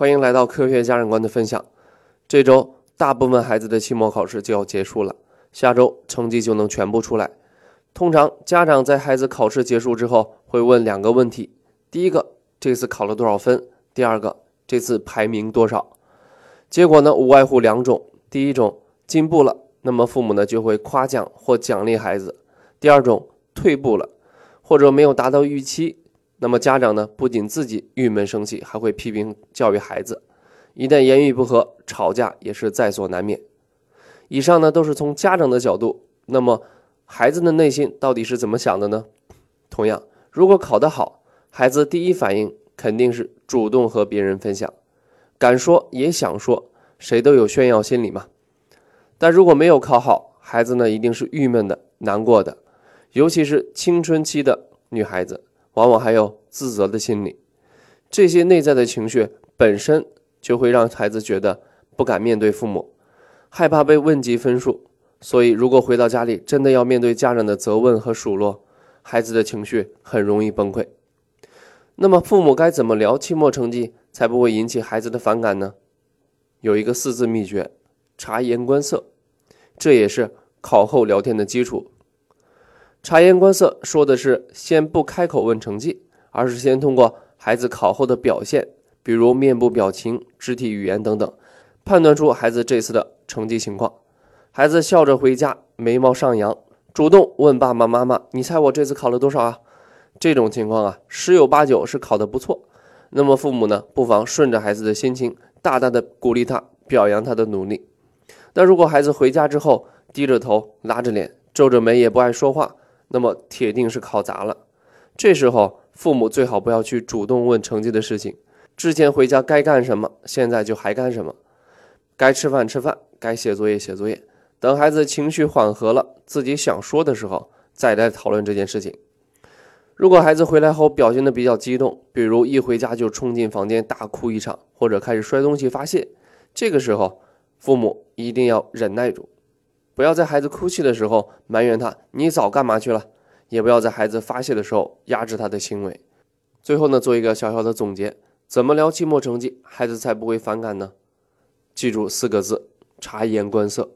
欢迎来到科学家长观的分享。这周大部分孩子的期末考试就要结束了，下周成绩就能全部出来。通常家长在孩子考试结束之后会问两个问题：第一个，这次考了多少分；第二个，这次排名多少。结果呢，无外乎两种：第一种进步了，那么父母呢就会夸奖或奖励孩子；第二种退步了，或者没有达到预期。那么家长呢，不仅自己郁闷生气，还会批评教育孩子。一旦言语不合，吵架也是在所难免。以上呢，都是从家长的角度。那么孩子的内心到底是怎么想的呢？同样，如果考得好，孩子第一反应肯定是主动和别人分享，敢说也想说，谁都有炫耀心理嘛。但如果没有考好，孩子呢，一定是郁闷的、难过的，尤其是青春期的女孩子。往往还有自责的心理，这些内在的情绪本身就会让孩子觉得不敢面对父母，害怕被问及分数。所以，如果回到家里真的要面对家长的责问和数落，孩子的情绪很容易崩溃。那么，父母该怎么聊期末成绩才不会引起孩子的反感呢？有一个四字秘诀：察言观色，这也是考后聊天的基础。察言观色说的是先不开口问成绩，而是先通过孩子考后的表现，比如面部表情、肢体语言等等，判断出孩子这次的成绩情况。孩子笑着回家，眉毛上扬，主动问爸爸妈妈：“你猜我这次考了多少啊？”这种情况啊，十有八九是考得不错。那么父母呢，不妨顺着孩子的心情，大大的鼓励他，表扬他的努力。但如果孩子回家之后低着头、拉着脸、皱着眉，也不爱说话，那么铁定是考砸了。这时候，父母最好不要去主动问成绩的事情。之前回家该干什么，现在就还干什么。该吃饭吃饭，该写作业写作业。等孩子情绪缓和了，自己想说的时候，再来讨论这件事情。如果孩子回来后表现的比较激动，比如一回家就冲进房间大哭一场，或者开始摔东西发泄，这个时候，父母一定要忍耐住。不要在孩子哭泣的时候埋怨他，你早干嘛去了？也不要在孩子发泄的时候压制他的行为。最后呢，做一个小小的总结：怎么聊期末成绩，孩子才不会反感呢？记住四个字：察言观色。